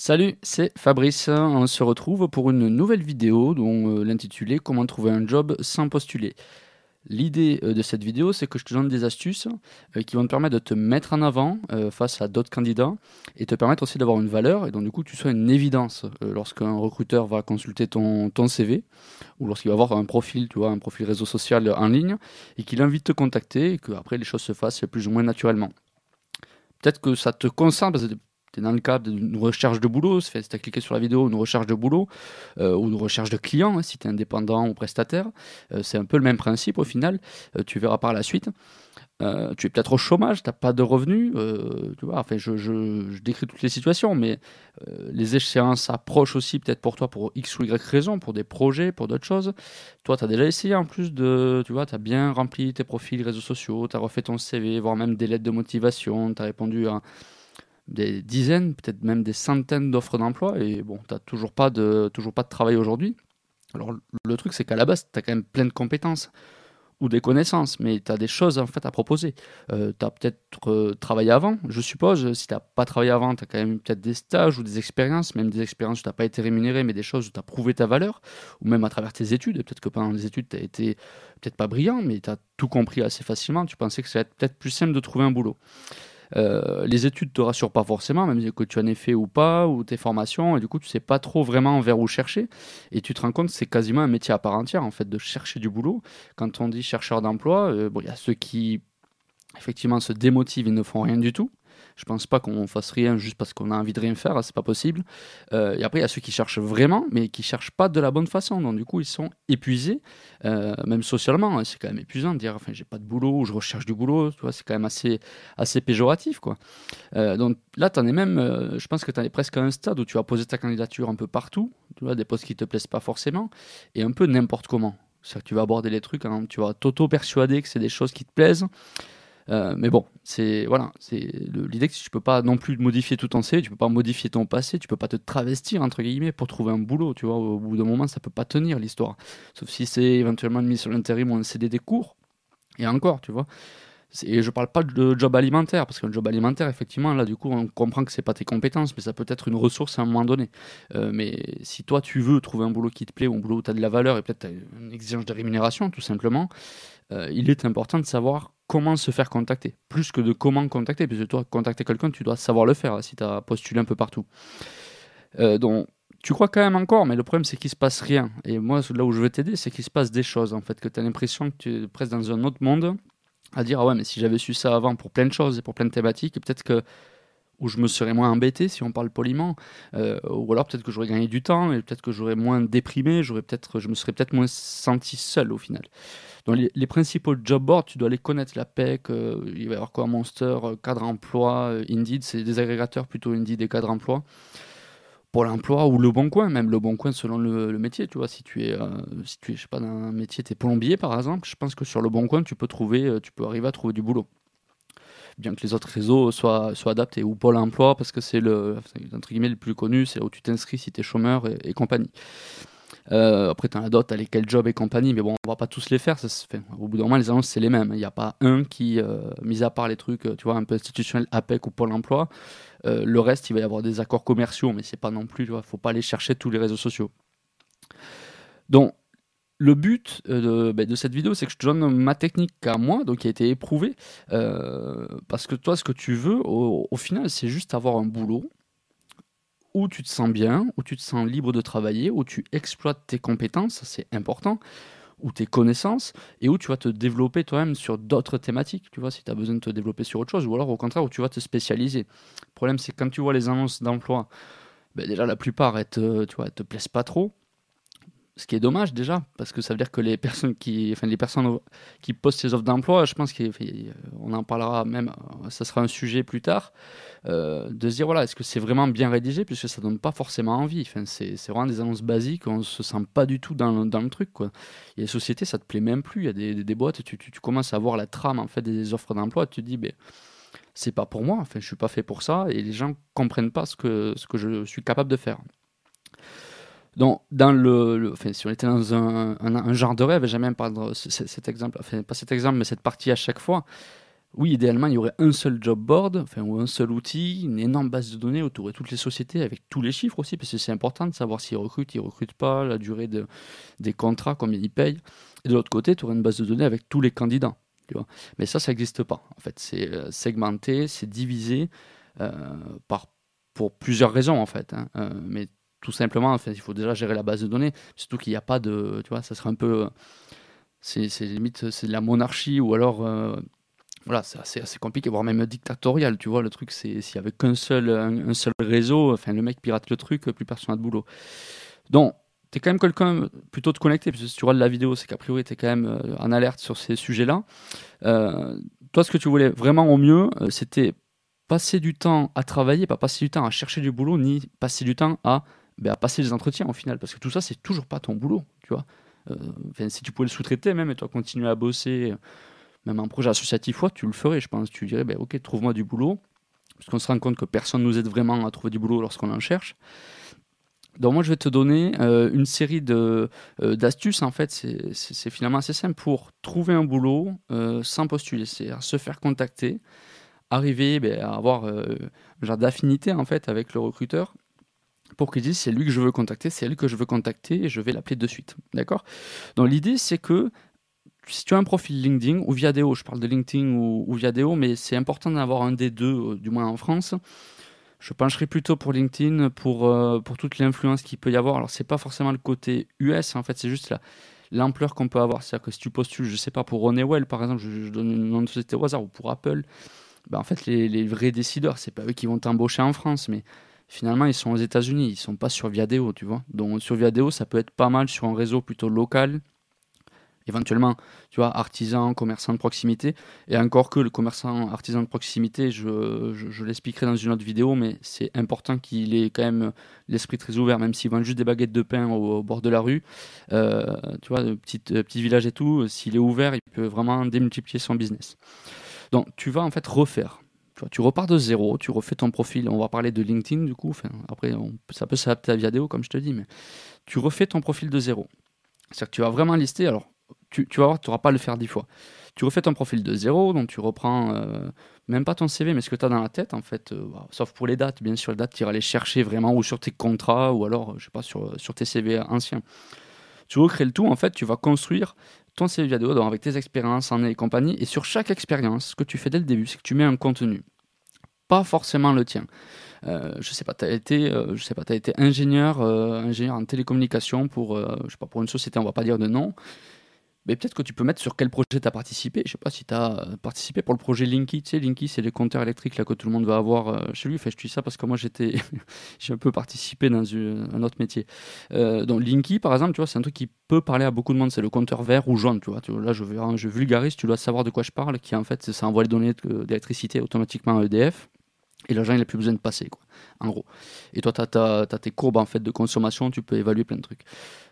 Salut, c'est Fabrice. On se retrouve pour une nouvelle vidéo dont euh, l'intitulé Comment trouver un job sans postuler. L'idée euh, de cette vidéo, c'est que je te donne des astuces euh, qui vont te permettre de te mettre en avant face à d'autres candidats et te permettre aussi d'avoir une valeur et donc du coup tu sois une évidence lorsqu'un recruteur va consulter ton, CV ou lorsqu'il va avoir un profil, tu vois, un profil réseau social en ligne et qu'il invite te contacter et que après les choses se fassent plus ou moins naturellement. Peut-être que ça te concerne parce que dans le cadre d'une recherche de boulot, si tu as cliqué sur la vidéo, une recherche de boulot, euh, ou une recherche de client, hein, si tu es indépendant ou prestataire, euh, c'est un peu le même principe au final, euh, tu verras par la suite. tu es peut-être au chômage, tu n'as pas de revenus, tu vois, enfin, je, je, décris toutes les situations, mais les échéances approchent aussi peut-être pour toi pour X ou Y raison, pour des projets, pour d'autres choses. Toi, tu as déjà essayé en plus de, tu vois, tu as bien rempli tes profils réseaux sociaux, tu as refait ton CV, voire même des lettres de motivation, tu as répondu à des dizaines, peut-être même des centaines d'offres d'emploi et bon, tu n'as toujours, pas de, toujours pas de travail aujourd'hui. Alors le truc c'est qu'à la base, tu as quand même plein de compétences ou des connaissances, mais tu as des choses en fait à proposer. Euh, tu as peut-être euh, travaillé avant, je suppose. Si tu n'as pas travaillé avant, tu as quand même peut-être des stages ou des expériences, même des expériences où tu n'as pas été rémunéré, mais des choses où tu as prouvé ta valeur, ou même à travers tes études. Peut-être que pendant les études, tu as été peut-être pas brillant, mais tu as tout compris assez facilement. Tu pensais que ça allait être peut-être plus simple de trouver un boulot. Euh, les études te rassurent pas forcément, même que tu en aies fait ou pas, ou tes formations, et du coup tu sais pas trop vraiment vers où chercher, et tu te rends compte c'est quasiment un métier à part entière en fait de chercher du boulot. Quand on dit chercheur d'emploi, euh, bon il y a ceux qui effectivement se démotivent et ne font rien du tout. Je pense pas qu'on fasse rien juste parce qu'on a envie de rien faire, c'est pas possible. Euh, et après, il y a ceux qui cherchent vraiment, mais qui cherchent pas de la bonne façon. Donc, du coup, ils sont épuisés, euh, même socialement. Hein, c'est quand même épuisant de dire, enfin, j'ai pas de boulot ou je recherche du boulot. Tu vois, c'est quand même assez, assez péjoratif, quoi. Euh, donc là, tu es même, je pense que tu en es presque à un stade où tu as posé ta candidature un peu partout. Tu vois, des postes qui te plaisent pas forcément et un peu n'importe comment. C'est-à-dire que tu vas aborder les trucs, hein, tu vas t'auto-persuader que c'est des choses qui te plaisent. Euh, mais bon, c'est voilà, c'est l'idée que tu peux pas non plus modifier tout ton CV, tu peux pas modifier ton passé, tu peux pas te travestir entre guillemets pour trouver un boulot, tu vois. Au bout d'un moment, ça peut pas tenir l'histoire. Sauf si c'est éventuellement une mise sur l'intérim ou un CDD court. Et encore, tu vois. Et je parle pas de job alimentaire, parce qu'un job alimentaire, effectivement, là, du coup, on comprend que c'est pas tes compétences, mais ça peut être une ressource à un moment donné. Euh, mais si toi, tu veux trouver un boulot qui te plaît, ou un boulot où tu as de la valeur, et peut-être une exigence de rémunération, tout simplement, euh, il est important de savoir comment se faire contacter, plus que de comment contacter, puisque toi, contacter quelqu'un, tu dois savoir le faire si tu as postulé un peu partout. Euh, donc, tu crois quand même encore, mais le problème c'est qu'il se passe rien. Et moi, là où je veux t'aider, c'est qu'il se passe des choses, en fait, que tu as l'impression que tu es presque dans un autre monde, à dire, ah ouais, mais si j'avais su ça avant pour plein de choses et pour plein de thématiques, peut-être que où je me serais moins embêté si on parle poliment, euh, ou alors peut-être que j'aurais gagné du temps et peut-être que j'aurais moins déprimé, j'aurais peut-être, je me serais peut-être moins senti seul au final. Donc les, principaux job boards, tu dois les connaître, la PEC, euh, il va y avoir quoi, Monster, euh, cadre emploi, Indeed, c'est des agrégateurs plutôt Indeed et cadre emploi. Pour l'emploi ou le bon coin, même le bon coin selon le, métier, tu vois, si tu es, si tu es, je sais pas, dans un métier, tu es plombier par exemple, je pense que sur le bon coin, tu peux trouver, tu peux arriver à trouver du boulot bien que les autres réseaux soient, soient adaptés, ou Pôle emploi, parce que c'est le, entre guillemets, le plus connu, c'est où tu t'inscris si tu es chômeur et, compagnie. Euh, après, tu en as d'autres, les quel job et compagnie, mais bon, on va pas tous les faire. Ça se fait. Au bout d'un moment, les annonces, c'est les mêmes. Il n'y a pas un qui, euh, mis à part les trucs, tu vois, un peu institutionnels, APEC ou Pôle emploi, euh, le reste, il va y avoir des accords commerciaux, mais c'est pas non plus, il ne faut pas aller chercher tous les réseaux sociaux. Donc, le but euh, ben, de, cette vidéo, c'est que je te donne ma technique à moi, donc qui a été éprouvée. Euh, parce que toi, ce que tu veux, au, final, c'est juste avoir un boulot où tu te sens bien, où tu te sens libre de travailler, où tu exploites tes compétences, c'est important, ou tes connaissances, et où tu vas te développer toi-même sur d'autres thématiques, tu vois, si tu as besoin de te développer sur autre chose, ou alors au contraire, où tu vas te spécialiser. Le problème, c'est que quand tu vois les annonces d'emploi, ben, déjà la plupart, elles te, te plaisent pas trop ce qui est dommage déjà, parce que ça veut dire que les personnes qui, enfin les personnes qui postent ces offres d'emploi, je pense qu'on en parlera même, ça sera un sujet plus tard, euh, de se dire voilà, est-ce que c'est vraiment bien rédigé, puisque ça donne pas forcément envie. Enfin, c'est vraiment des annonces basiques, on se sent pas du tout dans, dans le truc. Il y a des sociétés, ça te plaît même plus. Il y a des, des, boîtes, tu, tu, tu, commences à voir la trame en fait des offres d'emploi, tu te dis ben c'est pas pour moi, enfin je suis pas fait pour ça, et les gens comprennent pas ce que ce que je suis capable de faire. Donc, dans le, enfin, si on était dans un, un, genre de rêve, j'aime bien prendre cet exemple, enfin, pas cet exemple, mais cette partie à chaque fois. oui, idéalement, il y aurait un seul job board, enfin, ou un seul outil, une énorme base de données autour de toutes les sociétés, avec tous les chiffres aussi, parce que c'est important de savoir s'ils recrutent, ils recrutent pas, la durée de, des contrats, combien ils payent. Et de l'autre côté, tu aurais une base de données avec tous les candidats. Tu vois. Mais ça, ça n'existe pas. En fait, c'est euh, segmenté, c'est divisé euh, par, pour plusieurs raisons, en fait. Hein. Euh, mais tout simplement, en fait, il faut déjà gérer la base de données, surtout qu'il n'y a pas de. Tu vois, ça serait un peu. C'est limite, c'est de la monarchie, ou alors voilà, c'est assez, compliqué, voire même dictatorial, tu vois. Le truc, c'est s'il y avait qu'un seul, un, seul réseau, enfin, le mec pirate le truc, plus personne n'a de boulot. Donc, tu es quand même quelqu'un plutôt de connecté, parce que si tu regardes la vidéo, c'est qu'a priori, tu es quand même euh, en alerte sur ces sujets-là. Euh, toi, ce que tu voulais vraiment au mieux, euh, c'était passer du temps à travailler, pas passer du temps à chercher du boulot, ni passer du temps à, ben, à passer les entretiens au final, parce que tout ça, c'est toujours pas ton boulot, tu vois. si tu pouvais le sous-traiter même et toi continuer à bosser même un projet associatif, ouais, tu le ferais, je pense. Tu dirais, ben, ok, trouve-moi du boulot. Parce qu'on se rend compte que personne nous aide vraiment à trouver du boulot lorsqu'on en cherche. Donc moi, je vais te donner euh, une série de, euh, d'astuces, en fait, c'est, finalement assez simple pour trouver un boulot euh, sans postuler, c'est à se faire contacter, arriver ben, à avoir un genre d'affinité, en fait, avec le recruteur, pour qu'il dise c'est lui que je veux contacter, c'est elle que je veux contacter, et je vais l'appeler de suite, d'accord? Donc l'idée, c'est que si tu as un profil LinkedIn ou Viadeo, je parle de LinkedIn ou, ou Viadeo, mais c'est important d'avoir un des deux, euh, du moins en France. Je pencherai plutôt pour LinkedIn pour, euh, pour toute l'influence qu'il peut y avoir. Alors, c'est pas forcément le côté US, en fait, c'est juste l'ampleur qu'on peut avoir. C'est-à-dire que si tu postules, je sais pas, pour Honeywell, par exemple, je, donne une nom de société au hasard, ou pour Apple, ben, en fait, les, les vrais décideurs, c'est pas eux qui vont t'embaucher en France, mais finalement, ils sont aux États-Unis, ils sont pas sur Viadeo, tu vois. Donc, sur Viadeo, ça peut être pas mal sur un réseau plutôt local, éventuellement, tu vois, artisan, commerçant de proximité. Et encore que le commerçant, artisan de proximité, je, je, l'expliquerai dans une autre vidéo, mais c'est important qu'il ait quand même l'esprit très ouvert, même s'il vend juste des baguettes de pain au, bord de la rue. Euh, tu vois, petit, petit village et tout, s'il est ouvert, il peut vraiment démultiplier son business. Donc, tu vas en fait refaire. Tu, repars de zéro, tu refais ton profil. On va parler de LinkedIn du coup. Après, ça peut s'adapter à Viadeo, comme je te dis, mais tu refais ton profil de zéro. C'est-à-dire que tu vas vraiment lister. Alors, tu, vas voir, tu n'auras pas à le faire dix fois. Tu refais ton profil de zéro, donc tu reprends euh, même pas ton CV, mais ce que tu as dans la tête, en fait, euh, sauf pour les dates, bien sûr, les dates, tu iras les chercher vraiment ou sur tes contrats ou alors, je sais pas, sur, sur tes CV anciens. Tu recrées le tout, en fait, tu vas construire ton CV vidéo donc avec tes expériences en et compagnie, et sur chaque expérience, ce que tu fais dès le début, c'est que tu mets un contenu, pas forcément le tien. Euh, je sais pas, tu as été, je sais pas, as été ingénieur, ingénieur en télécommunication pour, je sais pas, pour une société, on va pas dire de nom mais peut-être que tu peux mettre sur quel projet tu as participé. Je sais pas si tu as euh, participé pour le projet Linky. Tu sais, Linky, c'est les compteurs électriques là, que tout le monde va avoir euh, chez lui. Enfin, je dis ça parce que moi, j'étais, j'ai un peu participé dans un autre métier. Euh, donc, Linky, par exemple, tu vois, c'est un truc qui peut parler à beaucoup de monde. C'est le compteur vert ou jaune. Tu vois, là, je, je vulgarise, tu dois savoir de quoi je parle, qui en fait, ça envoie les données d'électricité automatiquement à EDF. Et l'argent, il n'a plus besoin de passer, quoi, en gros. Et toi, tu as, tes courbes en fait, de consommation, tu peux évaluer plein de trucs.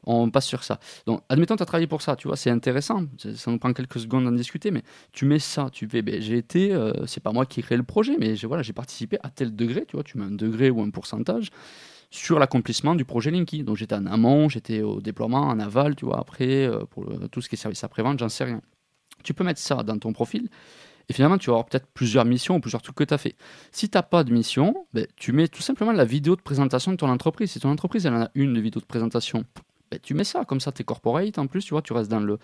On passe sur ça. Donc, admettons, tu as travaillé pour ça, tu vois, c'est intéressant. Ça nous prend quelques secondes d'en discuter, mais tu mets ça, tu fais, ben, j'ai été, euh, c'est pas moi qui ai créé le projet, mais j'ai voilà, participé à tel degré, tu vois, tu mets un degré ou un pourcentage sur l'accomplissement du projet Linky. Donc, j'étais en amont, j'étais au déploiement, en aval, tu vois, après, euh, pour tout ce qui est service après-vente, j'en sais rien. Tu peux mettre ça dans ton profil et finalement, tu vas avoir peut-être plusieurs missions ou plusieurs trucs que tu as fait. Si tu n'as pas de mission, ben, tu mets tout simplement la vidéo de présentation de ton entreprise. Si ton entreprise elle en a une de vidéo de présentation, ben, tu mets ça. Comme ça, tu es corporate en plus, tu vois, tu restes dans le,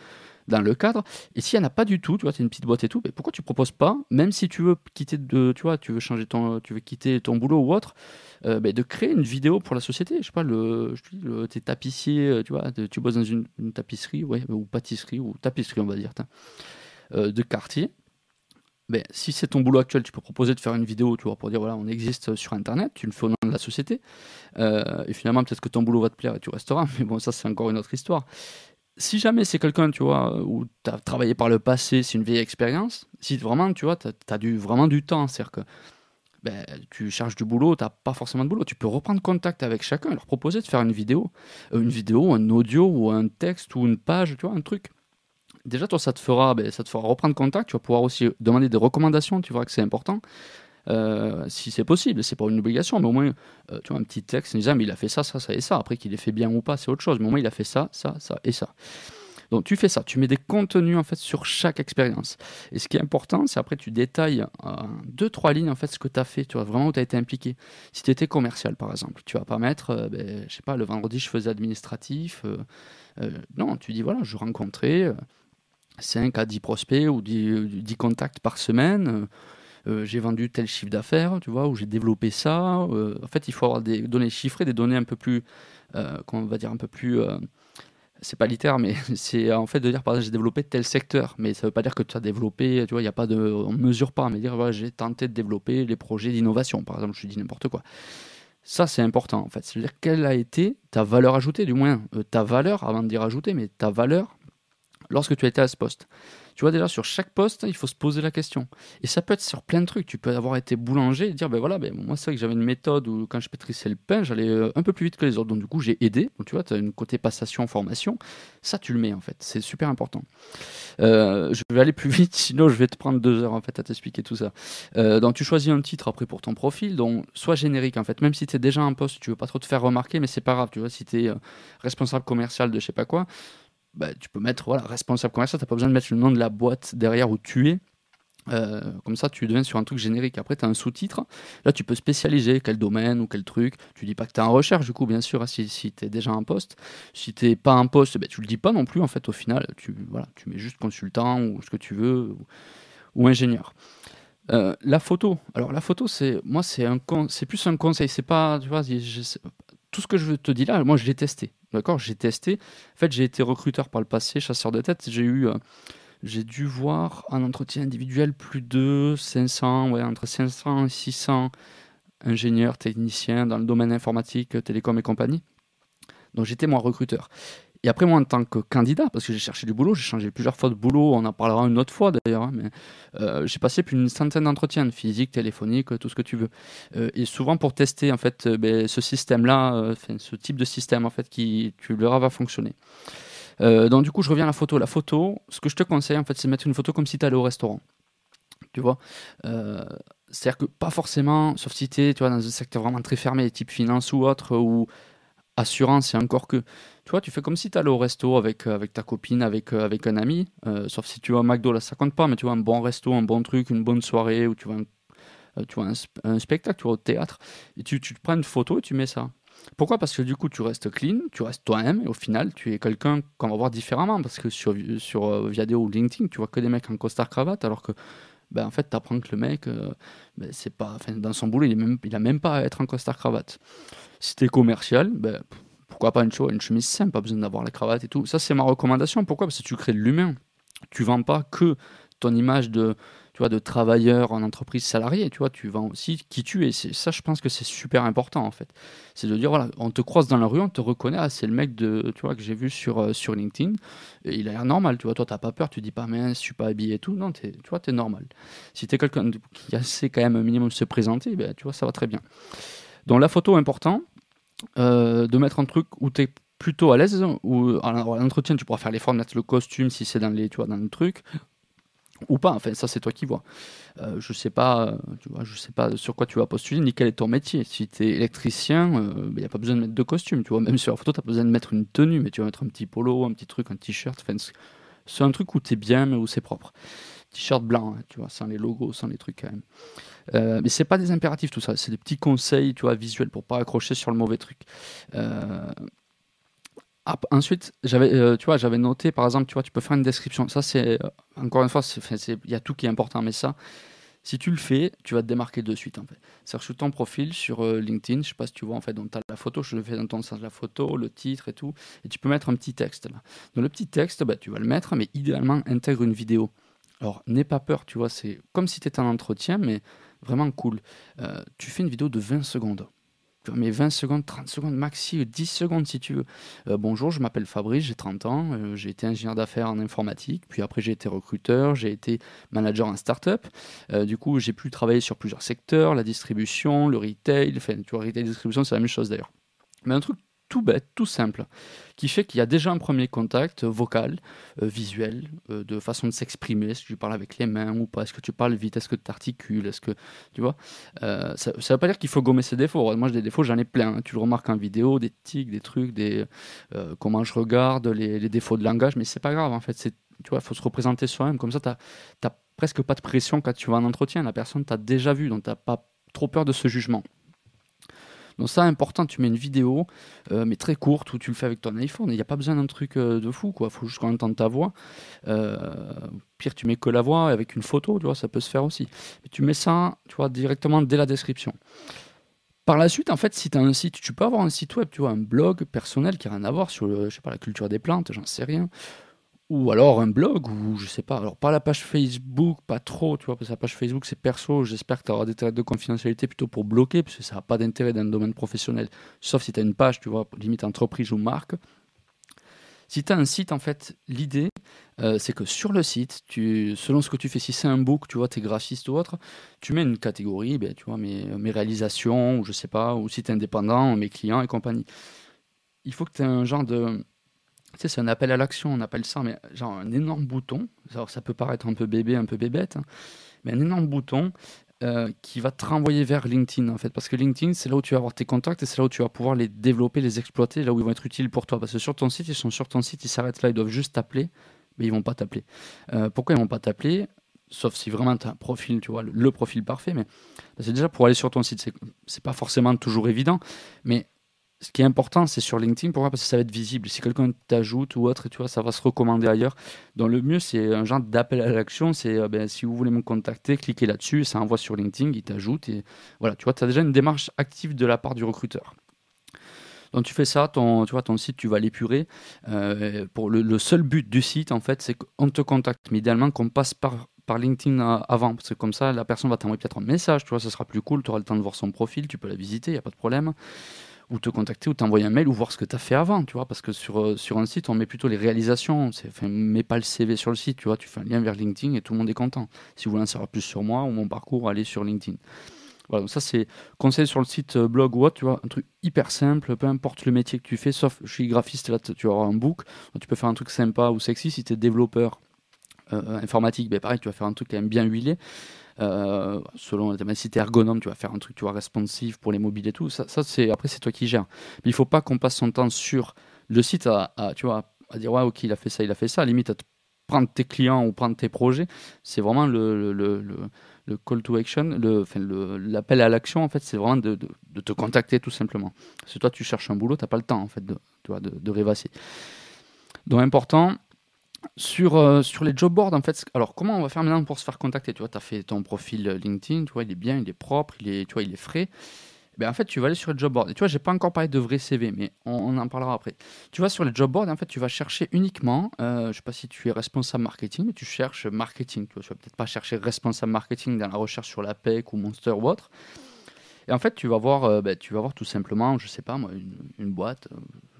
dans le cadre. Et s'il n'y en a pas du tout, tu vois, tu as une petite boîte et tout, ben, pourquoi tu proposes pas, même si tu veux quitter de, tu vois, tu veux changer ton, tu veux quitter ton boulot ou autre, euh, ben, de créer une vidéo pour la société. Je sais pas, le, je tapissier, euh, tu vois, tu bosses dans une, tapisserie, ou pâtisserie, ou tapisserie, on va dire, euh, de quartier ben, si c'est ton boulot actuel, tu peux proposer de faire une vidéo tu vois, pour dire voilà, on existe sur Internet, tu le fais au nom de la société. Euh, et finalement, peut-être que ton boulot va te plaire et tu resteras, mais bon, ça, c'est encore une autre histoire. Si jamais c'est quelqu'un, tu vois, où tu as travaillé par le passé, c'est une vieille expérience, si vraiment, tu vois, as, du, vraiment du temps, c'est-à-dire que ben, tu cherches du boulot, tu n'as pas forcément de boulot, tu peux reprendre contact avec chacun et leur proposer de faire une vidéo, euh, une vidéo, un audio ou un texte ou une page, tu vois, un truc déjà, toi, ça te fera, ben, ça te fera reprendre contact. Tu vas pouvoir aussi demander des recommandations. Tu vois que c'est important. Euh, si c'est possible, c'est pas une obligation, mais au moins, euh, tu vois, un petit texte en disant, mais il a fait ça, ça, ça et ça. Après qu'il ait fait bien ou pas, c'est autre chose. Mais au moins, il a fait ça, ça, ça et ça. Donc tu fais ça, tu mets des contenus en fait sur chaque expérience. Et ce qui est important, c'est après tu détailles en deux, trois lignes en fait ce que tu as fait, tu vois vraiment où tu as été impliqué. Si tu étais commercial par exemple, tu vas pas mettre, euh, ben, je sais pas, le vendredi je faisais administratif. Euh, euh, non, tu dis voilà, je rencontrais 5 à 10 prospects ou 10, 10 contacts par semaine. j'ai vendu tel chiffre d'affaires, tu vois, ou j'ai développé ça. en fait, il faut avoir des données chiffrées, des données un peu plus, comment on va dire, un peu plus c'est pas littéraire, mais c'est en fait de dire, par exemple, j'ai développé tel secteur, mais ça veut pas dire que tu as développé, tu vois, il a pas de, on mesure pas, mais dire, voilà, j'ai tenté de développer les projets d'innovation, par exemple, je dis n'importe quoi. Ça, c'est important, en fait. C'est-à-dire, quelle a été ta valeur ajoutée, du moins, euh, ta valeur, avant de dire ajouter, mais ta valeur lorsque tu étais à ce poste. Tu vois, déjà, sur chaque poste, il faut se poser la question. Et ça peut être sur plein de trucs. Tu peux avoir été boulanger et dire, ben voilà, ben, moi, c'est vrai que j'avais une méthode où quand je pétrissais le pain, j'allais euh, un peu plus vite que les autres. Donc, du coup, j'ai aidé. Donc, tu vois, tu as une côté passation, formation. Ça, tu le mets, en fait. C'est super important. Euh, je vais aller plus vite, sinon, je vais te prendre deux heures, en fait, à t'expliquer tout ça. Euh, donc, tu choisis un titre après pour ton profil. Donc, soit générique, en fait. Même si tu es déjà en poste, tu veux pas trop te faire remarquer, mais c'est pas grave. Tu vois, si tu es responsable commercial de je sais pas quoi, bah, tu peux mettre voilà, responsable commercial, tu n'as pas besoin de mettre le nom de la boîte derrière où tu es. Euh, comme ça, tu deviens sur un truc générique. Après, tu as un sous-titre. Là, tu peux spécialiser quel domaine ou quel truc. Tu dis pas que tu es en recherche, du coup, bien sûr, hein, si, si tu es déjà en poste. Si tu pas en poste, ben, tu le dis pas non plus, en fait, au final. Tu, voilà, tu mets juste consultant ou ce que tu veux, ou, ingénieur. Euh, la photo. Alors, la photo, c'est moi, c'est un c'est plus un conseil. C'est pas, tu vois, tout ce que je te dis là, moi, je l'ai testé. D'accord? J'ai testé. En fait, j'ai été recruteur par le passé, chasseur de tête. J'ai eu. Euh, j'ai dû voir en entretien individuel plus de 500, ouais, entre 500 et 600 ingénieurs, techniciens dans le domaine informatique, télécom et compagnie. Donc j'étais moi recruteur. Et après, moi, en tant que candidat, parce que j'ai cherché du boulot, j'ai changé plusieurs fois de boulot, on en parlera une autre fois d'ailleurs, hein, mais euh, j'ai passé plus d'une centaine d'entretiens, physique, téléphonique, tout ce que tu veux. Euh, et souvent pour tester en fait euh, ben, ce système-là, ce type de système en fait qui, tu verras, va fonctionner. donc du coup, je reviens à la photo. La photo, ce que je te conseille en fait, c'est mettre une photo comme si tu allais au restaurant. Tu vois C'est-à-dire que pas forcément, sauf si tu es dans un secteur vraiment très fermé, type finance ou autre, ou assurance, et encore que tu vois, tu fais comme si tu allais au resto avec, euh, avec ta copine, avec, euh, avec un ami, euh, sauf si tu vas au McDo, là ça compte pas, mais tu vois un bon resto, un bon truc, une bonne soirée, ou tu vois un, tu vois un, spectacle, tu vois au théâtre, et tu, tu te prends une photo et tu mets ça. Pourquoi? Parce que du coup, tu restes clean, tu restes toi-même, et au final, tu es quelqu'un qu'on va voir différemment. Parce que sur, sur Viadeo ou LinkedIn, tu vois que des mecs en costard cravate, alors que ben, en fait, tu apprends que le mec, ben, c'est pas, dans son boulot, il, est même, il a même pas à être en costard cravate. Si tu es commercial, ben, pourquoi pas une, une chemise simple, pas besoin d'avoir la cravate et tout. Ça, c'est ma recommandation. Pourquoi? Parce que tu crées de l'humain. Tu vends pas que ton image de, tu vois, de travailleur en entreprise salariée, tu vois, tu vends aussi qui tu es. Ça, je pense que c'est super important, en fait. C'est de dire, voilà, on te croise dans la rue, on te reconnaît, ah, c'est le mec de, tu vois, que j'ai vu sur, euh, LinkedIn, il a l'air normal, tu vois, toi, t'as pas peur, tu dis pas, mince, je suis pas habillé et tout, non, tu vois, t'es normal. Si t'es quelqu'un qui sait quand même un minimum se présenter, ben, tu vois, ça va très bien. Donc la photo, important. Euh, de mettre un truc où tu es plutôt à l'aise, ou à l'entretien tu pourras faire l'effort de mettre le costume si c'est dans, les, tu dans le truc, ou pas, enfin ça c'est toi qui vois. Euh, je sais pas, je sais pas sur quoi tu vas postuler, ni quel est ton métier. Si tu es électricien, il euh, n'y ben, a pas besoin de mettre de costume, tu vois, même sur la photo tu as besoin de mettre une tenue, mais tu vas mettre un petit polo, un petit truc, un t-shirt, c'est un truc où tu bien mais où c'est propre. T-shirt blanc, hein, tu vois, sans les logos, sans les trucs quand même. Euh, mais c'est pas des impératifs tout ça, c'est des petits conseils, tu vois, visuels pour pas accrocher sur le mauvais truc. Euh, ensuite, j'avais, euh, tu vois, j'avais noté, par exemple, tu vois, tu peux faire une description. Ça, c'est encore une fois, il y a tout qui est important, mais ça, si tu le fais, tu vas te démarquer de suite en fait. C'est-à-dire sur ton profil sur LinkedIn, je sais pas si tu vois en fait, donc tu as la photo, je le fais dans ton sens la photo, le titre et tout, et tu peux mettre un petit texte là. Donc le petit texte, bah, tu vas le mettre, mais idéalement intègre une vidéo. Alors n'aie pas peur, tu vois, c'est comme si tu étais en entretien, mais vraiment cool. Euh, tu fais une vidéo de 20 secondes. Mais 20 secondes, 30 secondes, maxi 10 secondes si tu veux. Euh, bonjour, je m'appelle Fabrice, j'ai 30 ans, euh, j'ai été ingénieur d'affaires en informatique, puis après j'ai été recruteur, j'ai été manager en start-up. du coup, j'ai pu travailler sur plusieurs secteurs, la distribution, le retail, enfin, tu vois, retail distribution, c'est la même chose d'ailleurs. Mais un truc tout bête, tout simple, qui fait qu'il y a déjà un premier contact vocal, euh, visuel, euh, de façon de s'exprimer. Est-ce que tu parles avec les mains ou pas? Est-ce que tu parles vite? Est-ce que tu articules Est-ce que tu vois? Euh, Ça ne veut pas dire qu'il faut gommer ses défauts. Moi, j'ai des défauts, j'en ai plein. Hein. Tu le remarques en vidéo, des tics, des trucs, des comment je regarde, les, les, défauts de langage, mais c'est pas grave. En fait, c'est tu vois, il faut se représenter soi-même. Comme ça, tu n'as presque pas de pression quand tu vas en entretien. La personne t'a déjà vu, donc tu n'as pas trop peur de ce jugement. Donc ça, important, tu mets une vidéo, euh, mais très courte, où tu le fais avec ton iPhone. Il n'y a pas besoin d'un truc euh, de fou, quoi. Il faut juste qu'on entende ta voix. Euh, pire, tu mets que la voix avec une photo, tu vois, ça peut se faire aussi. Tu mets ça, tu vois, directement dès la description. Par la suite, en fait, si tu as un site, tu peux avoir un site web, tu vois, un blog personnel qui n'a rien à voir sur, je sais la culture des plantes, j'en sais rien ou alors un blog, ou je sais pas, alors pas la page Facebook, pas trop, tu vois, parce que la page Facebook c'est perso, j'espère que tu auras des règles de confidentialité plutôt pour bloquer, parce que ça n'a pas d'intérêt dans le domaine professionnel, sauf si tu as une page, tu vois, limite entreprise ou marque. Si tu as un site, en fait, l'idée, euh, c'est que sur le site, tu, selon ce que tu fais, si c'est un book, tu vois, tu es graphiste ou autre, tu mets une catégorie, ben, tu vois, mes, mes réalisations, ou je sais pas, ou site indépendant, mes clients et compagnie. Il faut que tu aies un genre de, tu c'est un appel à l'action, on appelle ça, mais genre un énorme bouton. Alors, ça peut paraître un peu bébé, un peu bébête, hein, mais un énorme bouton euh, qui va te renvoyer vers LinkedIn, en fait. Parce que LinkedIn, c'est là où tu vas avoir tes contacts et c'est là où tu vas pouvoir les développer, les exploiter, là où ils vont être utiles pour toi. Parce que sur ton site, ils sont sur ton site, ils s'arrêtent là, ils doivent juste t'appeler, mais ils vont pas t'appeler. Euh, pourquoi ils vont pas t'appeler? Sauf si vraiment tu as un profil, tu vois, le, profil parfait. Mais c'est déjà pour aller sur ton site, c'est pas forcément toujours évident. Mais ce qui est important, c'est sur LinkedIn. Pourquoi? Parce que ça va être visible. Si quelqu'un t'ajoute ou autre, tu vois, ça va se recommander ailleurs. Donc le mieux, c'est un genre d'appel à l'action. C'est euh, ben, si vous voulez me contacter, cliquez là-dessus, ça envoie sur LinkedIn, il t'ajoute. Et voilà, tu vois, tu as déjà une démarche active de la part du recruteur. Donc tu fais ça, ton, tu vois, ton site, tu vas l'épurer. Euh, le, seul but du site, en fait, c'est qu'on te contacte. Mais idéalement, qu'on passe par, LinkedIn avant. Parce que comme ça, la personne va t'envoyer peut-être un message, tu vois, ça sera plus cool. Tu auras le temps de voir son profil, tu peux la visiter, il n'y a pas de problème ou te contacter ou t'envoyer un mail ou voir ce que tu as fait avant, tu vois, parce que sur, euh, sur un site, on met plutôt les réalisations, enfin, on met pas le CV sur le site, tu vois, tu fais un lien vers LinkedIn et tout le monde est content. Si vous voulez en savoir plus sur moi ou mon parcours, allez sur LinkedIn. Voilà, donc ça c'est conseil sur le site euh, blog ou autre, tu vois, un truc hyper simple, peu importe le métier que tu fais, sauf je suis graphiste, là tu avoir un book, tu peux faire un truc sympa ou sexy si tu es développeur euh, informatique, ben pareil, tu vas faire un truc quand même bien huilé. Euh, selon la tu ergonome, tu vas faire un truc tu vois, responsive pour les mobiles et tout. Ça, c'est, après, c'est toi qui gères. Mais il faut pas qu'on passe son temps sur le site à, tu vois, à dire ouais, ok, il a fait ça, il a fait ça. À limite, à prendre tes clients ou prendre tes projets. C'est vraiment le, le, le, call to action, l'appel à l'action, en fait, c'est vraiment de, de, te contacter tout simplement. Si toi, tu cherches un boulot, tu n'as pas le temps, en fait, de, de, de rêvasser. Donc, important, sur, euh, sur les job boards, en fait, alors comment on va faire maintenant pour se faire contacter? Tu vois, tu as fait ton profil LinkedIn, tu vois, il est bien, il est propre, il est, tu vois, il est frais. Ben, en fait, tu vas aller sur les job boards. Et tu vois, j'ai pas encore parlé de vrai CV, mais on, en parlera après. Tu vas sur les job boards, en fait, tu vas chercher uniquement, euh, je sais pas si tu es responsable marketing, mais tu cherches marketing. Tu vois, vas peut-être pas chercher responsable marketing dans la recherche sur la PEC ou Monster ou autre. Et en fait, tu vas voir, euh, ben, tu vas voir tout simplement, je sais pas moi, une, une boîte,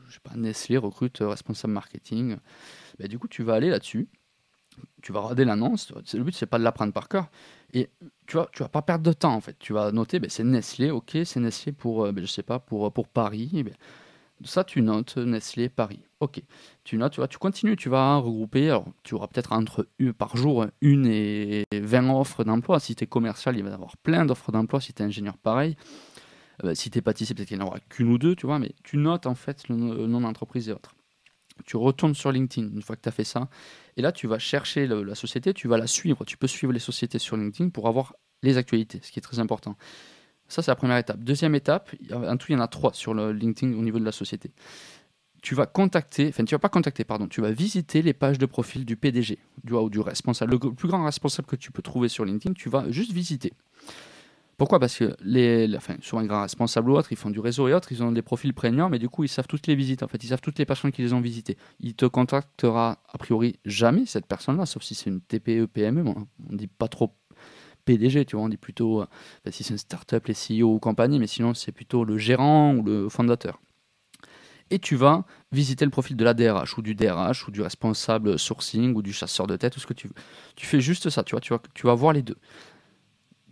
je sais pas, Nestlé recrute responsable marketing. Bah, du coup, tu vas aller là-dessus, tu vas regarder l'annonce. Le but, c'est pas de la prendre par cœur. Et tu vois, tu vas pas perdre de temps en fait. Tu vas noter, ben, c'est Nestlé, ok, c'est Nestlé pour, euh, ben, je sais pas, pour, pour Paris. Ça, tu notes Nestlé Paris. Ok. Tu notes, tu vois, tu continues, tu vas regrouper. Alors, tu auras peut-être entre par jour une et 20 offres d'emploi. Si tu es commercial, il va y avoir plein d'offres d'emploi. Si tu es ingénieur, pareil. Euh, si tu es pâtissier, peut-être qu'il n'y en aura qu'une ou deux, tu vois, mais tu notes en fait le nom d'entreprise et autres tu retournes sur LinkedIn une fois que tu as fait ça. Et là, tu vas chercher la société, tu vas la suivre. Tu peux suivre les sociétés sur LinkedIn pour avoir les actualités, ce qui est très important. Ça, c'est la première étape. Deuxième étape, en tout, il y en a trois sur le LinkedIn au niveau de la société. Tu vas contacter, enfin, tu vas pas contacter, pardon, tu vas visiter les pages de profil du PDG du, ou du responsable, le plus grand responsable que tu peux trouver sur LinkedIn, tu vas juste visiter. Pourquoi? Parce que les, enfin, souvent les grands responsables ou autres, ils font du réseau et autres, ils ont des profils prégnants, mais du coup, ils savent toutes les visites. En fait, ils savent toutes les personnes qui les ont visitées. Il te contactera a priori jamais cette personne-là, sauf si c'est une TPE, PME. on on dit pas trop PDG, tu vois, on dit plutôt euh, si c'est une start-up, les CEO ou compagnie, mais sinon c'est plutôt le gérant ou le fondateur. Et tu vas visiter le profil de la DRH ou du DRH ou du responsable sourcing ou du chasseur de tête ou ce que tu veux. Tu fais juste ça, tu vois, tu vas voir les deux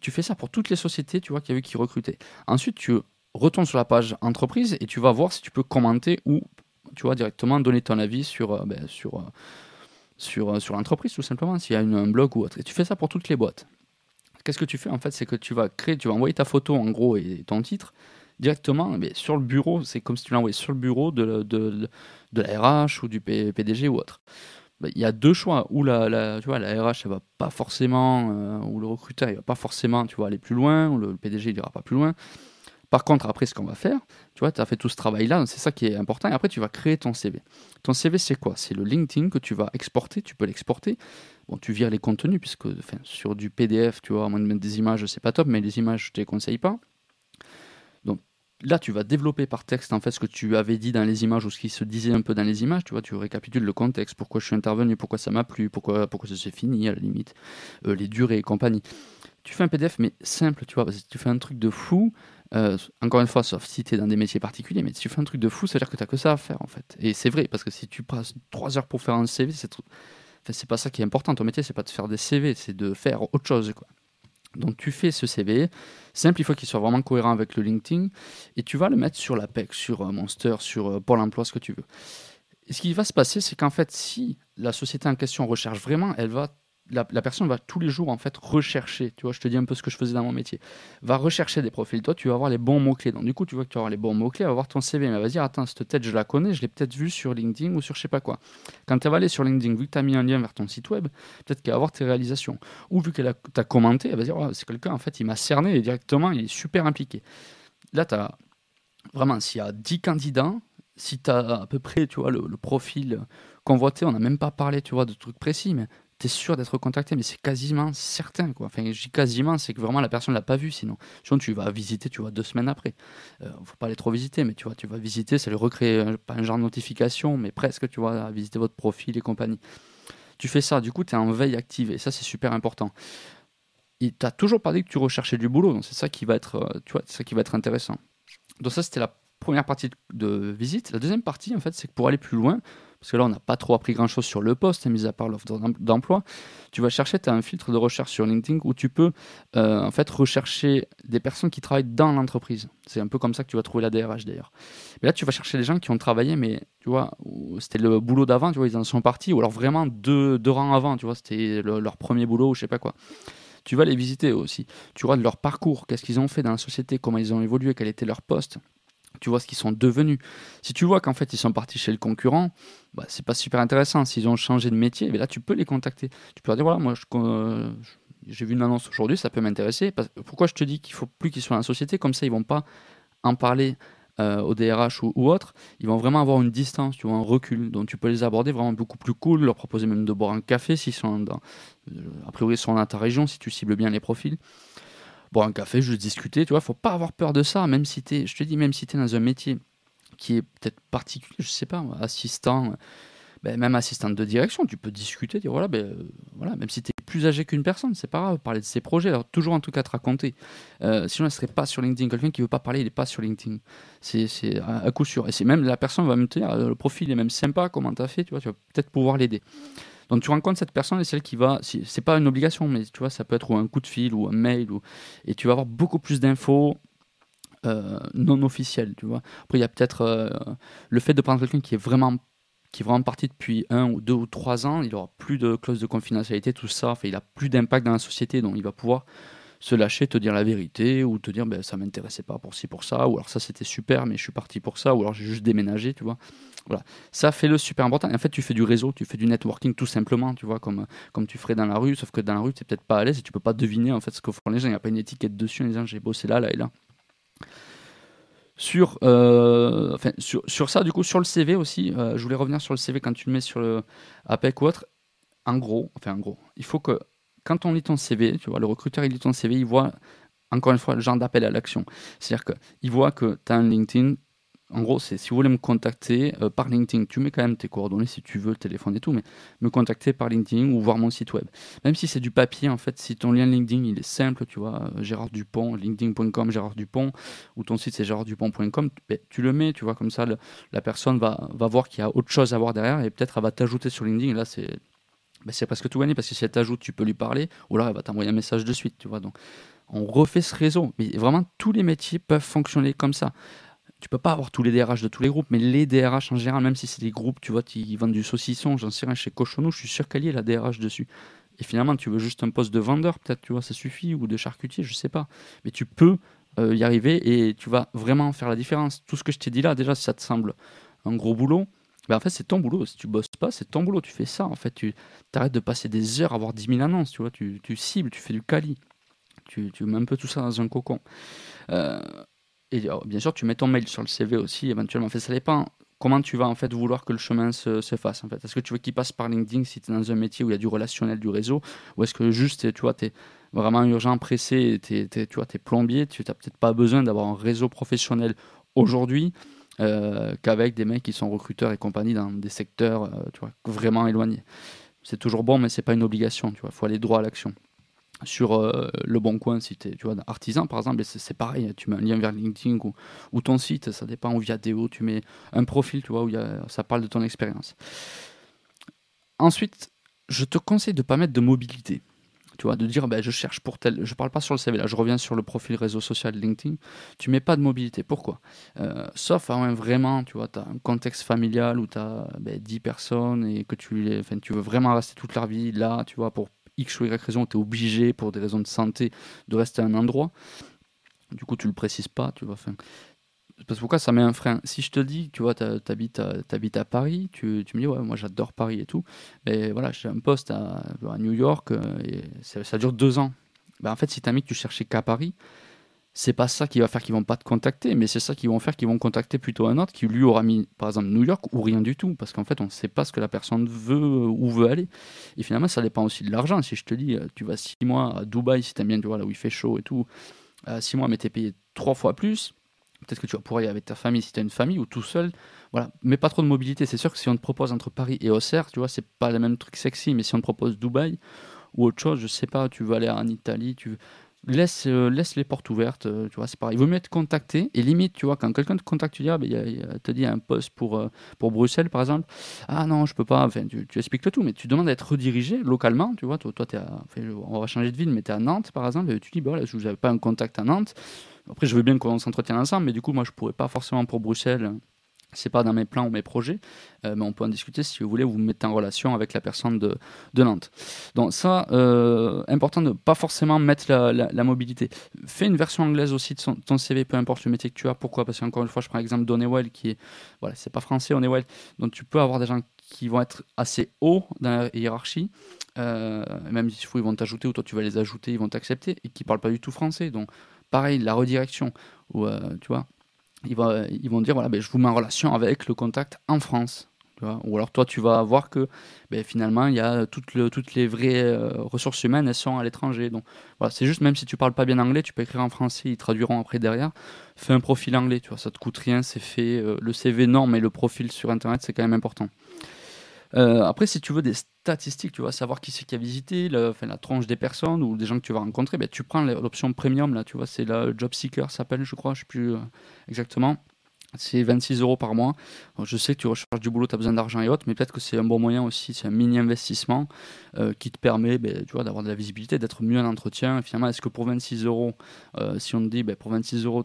tu fais ça pour toutes les sociétés, tu vois, qui, qui recrutaient. Ensuite, tu retourne sur la page entreprise et tu vas voir si tu peux commenter ou tu vois directement donner ton avis sur, euh, ben, sur, euh, euh, sur l'entreprise tout simplement, s'il y a un blog ou autre. Et tu fais ça pour toutes les boîtes. Qu'est-ce que tu fais en fait C'est que tu vas créer, tu vas envoyer ta photo en gros et ton titre directement mais sur le bureau. C'est comme si tu l'envoyais sur le bureau de, de, de, la RH ou du PDG ou autre. Ben, il y a deux choix où la, tu vois, la RH elle va pas forcément, ou le recruteur il va pas forcément tu vois, aller plus loin, ou le, PDG il ira pas plus loin. Par contre, après, ce qu'on va faire, tu as fait tout ce travail-là, c'est ça qui est important, et après, tu vas créer ton CV. Ton CV, c'est quoi? C'est le LinkedIn que tu vas exporter, tu peux l'exporter. Bon, tu vires les contenus, puisque sur du PDF, tu vois, à moins de mettre des images, c'est pas top, mais les images, je te les conseille pas. Là, tu vas développer par texte, en fait, ce que tu avais dit dans les images, ou ce qui se disait un peu dans les images, tu vois, tu récapitules le contexte, pourquoi je suis intervenu, pourquoi ça m'a plu, pourquoi, pourquoi ça s'est fini, à la limite, euh, les durées et compagnie. Tu fais un PDF, mais simple, tu vois, parce que tu fais un truc de fou, euh, encore une fois, sauf si tu es dans des métiers particuliers, mais si tu fais un truc de fou, ça veut dire que tu que ça à faire en fait. Et c'est vrai, parce que si tu passes 3 heures pour faire un CV, c'est c'est pas ça qui est important. Ton métier, c'est pas de faire des CV, c'est de faire autre chose. Donc tu fais ce CV, simple, il faut qu'il soit vraiment cohérent avec le LinkedIn, et tu vas le mettre sur l'APEC, sur euh, Monster, sur euh, Pôle emploi, ce que tu veux. Et ce qui va se passer, c'est qu'en fait, si la société en question recherche vraiment, elle va la, personne va tous les jours en fait rechercher, tu vois, je te dis un peu ce que je faisais dans mon métier, va rechercher des profils. Toi, tu vas avoir les bons mots-clés. Donc, du coup, tu vois que tu vas avoir les bons mots-clés, va voir ton CV, mais elle va dire, attends, cette tête, je la connais, je l'ai peut-être vue sur LinkedIn ou sur je sais pas quoi. Quand elle va aller sur LinkedIn, vu que tu as mis un lien vers ton site web, peut-être qu'elle va voir tes réalisations. Ou vu qu'elle t'a commenté, elle va dire, c'est quelqu'un, en fait, il m'a cerné directement, il est super impliqué. Là, tu as vraiment, s'il y a 10 candidats, si tu as à peu près, tu vois, le, le profil convoité, on n'a même pas parlé, tu vois, de trucs précis, mais tu es sûr d'être contacté, mais c'est quasiment certain. Quoi. Enfin, je dis quasiment, c'est que vraiment la personne ne l'a pas vu sinon. Sinon, tu vas visiter, tu vois, deux semaines après. Il euh, faut pas aller trop visiter, mais tu vois, tu vas visiter, ça lui recrée pas un genre de notification, mais presque, tu vois, visiter votre profil et compagnie. Tu fais ça, du coup, tu es en veille active, et ça, c'est super important. Et tu toujours pas dit que tu recherchais du boulot, donc c'est ça qui va être, euh, tu vois, ça qui va être intéressant. Donc ça, c'était la première partie de visite. La deuxième partie, en fait, c'est que pour aller plus loin, parce que là, on n'a pas trop appris grand-chose sur le poste, mis à part l'offre d'emploi. Tu vas chercher, tu as un filtre de recherche sur LinkedIn où tu peux euh, en fait rechercher des personnes qui travaillent dans l'entreprise. C'est un peu comme ça que tu vas trouver la DRH d'ailleurs. Mais là, tu vas chercher des gens qui ont travaillé, mais tu vois, c'était le boulot d'avant, tu vois, ils en sont partis, ou alors vraiment deux, deux rangs avant, tu vois, c'était leur premier boulot ou je sais pas quoi tu vas les visiter aussi. Tu vois de leur parcours, qu'est-ce qu'ils ont fait dans la société, comment ils ont évolué, quel était leur poste tu vois ce qu'ils sont devenus. Si tu vois qu'en fait ils sont partis chez le concurrent, bah, c'est pas super intéressant. S'ils ont changé de métier, mais là tu peux les contacter. Tu peux leur dire voilà, moi j'ai vu une annonce aujourd'hui, ça peut m'intéresser. Pourquoi je te dis qu'il faut plus qu'ils soient dans la société? Comme ça, ils vont pas en parler euh, au DRH ou, ou, autre. Ils vont vraiment avoir une distance, tu vois, un recul. Donc tu peux les aborder vraiment beaucoup plus cool, leur proposer même de boire un café s'ils sont dans, euh, a priori, ils sont dans ta région, si tu cibles bien les profils boire un café, juste discuter, tu vois, faut pas avoir peur de ça, même si tu je te dis, même si tu es dans un métier qui est peut-être particulier, je sais pas, assistant, ben, même assistante de direction, tu peux discuter, dire voilà, ben, euh, voilà même si tu es plus âgé qu'une personne, c'est pas grave, parler de ses projets, alors toujours en tout cas te raconter. Euh, sinon, elle serait pas sur LinkedIn. Quelqu'un qui veut pas parler, il est pas sur LinkedIn. C'est à, coup sûr. Et c'est même la personne va me dire le profil est même sympa, comment tu as fait, tu vois, tu vas peut-être pouvoir l'aider. Donc tu rencontres cette personne et celle qui va, c'est pas une obligation, mais tu vois, ça peut être un coup de fil ou un mail, ou, et tu vas avoir beaucoup plus d'infos euh, non officielles, tu vois. Après, il y a peut-être euh, le fait de prendre quelqu'un qui est vraiment qui est vraiment parti depuis un ou deux ou trois ans, il aura plus de clause de confidentialité, tout ça, enfin, il a plus d'impact dans la société, donc il va pouvoir se lâcher, te dire la vérité, ou te dire ben, ça m'intéressait pas pour ci, pour ça, ou alors ça c'était super, mais je suis parti pour ça, ou alors j'ai juste déménagé, tu vois. Voilà. Ça fait le super important. Et en fait, tu fais du réseau, tu fais du networking tout simplement, tu vois, comme, comme tu ferais dans la rue, sauf que dans la rue, tu n'es peut-être pas à l'aise et tu peux pas deviner en fait ce que font les gens. Il n'y a pas une étiquette dessus en disant j'ai bossé là, là et là. Sur, euh, enfin, sur, sur, ça, du coup, sur le CV aussi, euh, je voulais revenir sur le CV quand tu le mmets sur le APEC ou autre. En gros, enfin en gros, il faut que quand on lit ton CV, tu vois, le recruteur il lit ton CV, il voit encore une fois le genre d'appel à l'action. C'est-à-dire qu'il voit que tu as un LinkedIn, en gros, c'est si vous voulez me contacter euh, par LinkedIn, tu mets quand même tes coordonnées si tu veux, le téléphone et tout, mais me contacter par LinkedIn ou voir mon site web. Même si c'est du papier, en fait, si ton lien LinkedIn il est simple, tu vois, euh, Gérard Dupont, linkedin.com, Gérard Dupont, ou ton site c'est gérarddupont.com, ben, tu le mets, tu vois, comme ça, la personne va, va voir qu'il y a autre chose à voir derrière et peut-être elle va t'ajouter sur LinkedIn. Et là, c'est ben, c'est presque tout gagné parce que si elle t'ajoute, tu peux lui parler, ou alors elle va t'envoyer un message de suite, tu vois. Donc on refait ce réseau. Mais vraiment, tous les métiers peuvent fonctionner comme ça. Tu peux pas avoir tous les DRH de tous les groupes, mais les DRH en général, même si c'est des groupes, tu vois, qui vendent du saucisson, j'en sais rien, chez Cochonou, je suis sûr qu'il y a la DRH dessus. Et finalement, tu veux juste un poste de vendeur, peut-être, tu vois, ça suffit, ou de charcutier, je sais pas. Mais tu peux euh, y arriver et tu vas vraiment faire la différence. Tout ce que je t'ai dit là, déjà, si ça te semble un gros boulot, en fait, c'est ton boulot. Si tu bosses pas, c'est ton boulot. Tu fais ça. En fait, tu arrêtes de passer des heures à avoir 10 000 annonces. Tu vois, tu, tu cibles, tu fais du quali. Tu, tu, mets un peu tout ça dans un cocon. Euh, et oh, bien sûr, tu mets ton mail sur le CV aussi, éventuellement. En fait, ça dépend comment tu vas en fait vouloir que le chemin se, se fasse. En fait? Est-ce que tu veux qu'il passe par LinkedIn si tu es dans un métier où il y a du relationnel, du réseau? Ou est-ce que juste, tu vois, es vraiment urgent, pressé, tu vois, es plombier, tu n'as peut-être pas besoin d'avoir un réseau professionnel aujourd'hui? Euh, qu'avec des mecs qui sont recruteurs et compagnie dans des secteurs euh, tu vois, vraiment éloignés. C'est toujours bon, mais c'est pas une obligation. Il faut aller droit à l'action. Sur euh, le bon coin, si tu es artisan par exemple, c'est pareil. Tu mets un lien vers LinkedIn ou, ton site, ça dépend, ou via Deo, tu mets un profil tu vois, où ça parle de ton expérience. Ensuite, je te conseille de ne pas mettre de mobilité tu vois, de dire ben, je cherche pour tel. Je parle pas sur le CV, là, je reviens sur le profil réseau social LinkedIn. Tu mets pas de mobilité. Pourquoi? Euh, Sauf à vraiment, tu vois, tu as un contexte familial où tu as ben, 10 personnes et que tu, tu veux vraiment rester toute leur vie là, tu vois, pour X ou Y raison, tu es obligé pour des raisons de santé de rester à un endroit. Du coup, tu le précises pas, tu vois. Parce que pourquoi ça met un frein? Si je te dis, tu vois, tu habites à, Paris, tu, me dis, ouais, moi j'adore Paris et tout, mais voilà, j'ai un poste à, New York euh, et ça, dure deux ans. Ben, en fait, si tu as mis que tu cherchais qu'à Paris, c'est pas ça qui va faire qu'ils vont pas te contacter, mais c'est ça qui vont faire qu'ils vont contacter plutôt un autre qui lui aura mis, par exemple, New York ou rien du tout, parce qu'en fait, on ne sait pas ce que la personne veut, où veut aller. Et finalement, ça dépend aussi de l'argent. Si je te dis, euh, tu vas six mois à Dubaï, si tu aimes bien, tu vois, là où il fait chaud et tout, euh, six mois, mais tu es payé trois fois plus, Peut-être que tu vas pouvoir y aller avec ta famille si tu as une famille ou tout seul. Voilà. Mais pas trop de mobilité. C'est sûr que si on te propose entre Paris et Auxerre, tu vois, c'est pas le même truc sexy. Mais si on te propose Dubaï ou autre chose, je sais pas, tu veux aller en Italie, tu laisse, euh, laisse les portes ouvertes. Euh, tu vois, c'est pareil. Il vaut mieux être contacté. Et limite, tu vois, quand quelqu'un te contacte, tu dis, ah, ben, y a, te dit un poste pour, euh, pour Bruxelles, par exemple. Ah non, je peux pas. Enfin, tu, expliques le tout, mais tu demandes d'être redirigé localement. Tu vois, toi, toi à, on va changer de ville, mais tu es à Nantes, par exemple. Et tu dis, bah, voilà, je n'avais pas un contact à Nantes. Après, je veux bien qu'on s'entretienne ensemble, mais du coup, moi, je pourrais pas forcément pour Bruxelles. C'est pas dans mes plans ou mes projets, euh, mais on peut en discuter si vous voulez. Vous, vous mettez en relation avec la personne de, de Nantes. Donc ça, euh, important de pas forcément mettre la, mobilité. Fais une version anglaise aussi de ton CV, peu importe le métier que tu as. Pourquoi? Parce qu'encore une fois, je prends l'exemple d'Onewell qui est, voilà, c'est pas français Onewell, donc tu peux avoir des gens qui vont être assez hauts dans la hiérarchie, euh, même faut ils vont t'ajouter ou toi tu vas les ajouter, ils vont t'accepter et qui parlent pas du tout français. Donc pareil, la redirection, ou euh, tu vois, ils vont, ils vont dire voilà, ben, je vous mets en relation avec le contact en France. Tu vois ou alors toi, tu vas voir que ben, finalement, il y a toutes, toutes les vraies euh, ressources humaines, elles sont à l'étranger. Donc voilà, c'est juste, même si tu parles pas bien anglais, tu peux écrire en français, ils traduiront après derrière. Fais un profil anglais, tu vois, ça te coûte rien, c'est fait. Euh, le CV, non, mais le profil sur Internet, c'est quand même important. Euh, après, si tu veux des statistiques, tu vas savoir qui c'est qui a visité, la, tranche des personnes ou des gens que tu vas rencontrer, ben, tu prends l'option premium, là, tu vois, c'est la Job Seeker s'appelle, je crois, je ne sais plus euh, exactement. C'est 26 euros par mois. je sais que tu recherches du boulot, tu as besoin d'argent et autres, mais peut-être que c'est un bon moyen aussi, c'est un mini investissement euh, qui te permet ben, tu vois, d'avoir de la visibilité, d'être mieux en entretien. Et finalement, est-ce que pour 26 euros, si on te dit ben, pour 26 euros,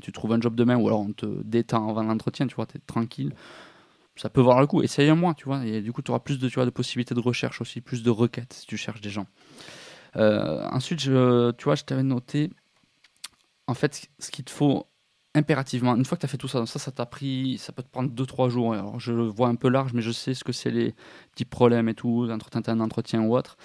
tu trouves un job demain ou alors on te détend avant l'entretien, tu vois, tu es tranquille ça peut voir le coup. Essaye un mois, tu vois. Et du coup, tu auras plus de, tu vois, de possibilités de recherche aussi, plus de requêtes si tu cherches des gens. Euh, ensuite, je, tu vois, je t'avais noté, en fait, ce qu'il te faut impérativement, une fois que tu as fait tout ça, ça, ça t'a pris, ça peut te prendre 2-3 jours. Alors, je le vois un peu large, mais je sais ce que c'est les petits problèmes et tout, un entretien ou autre.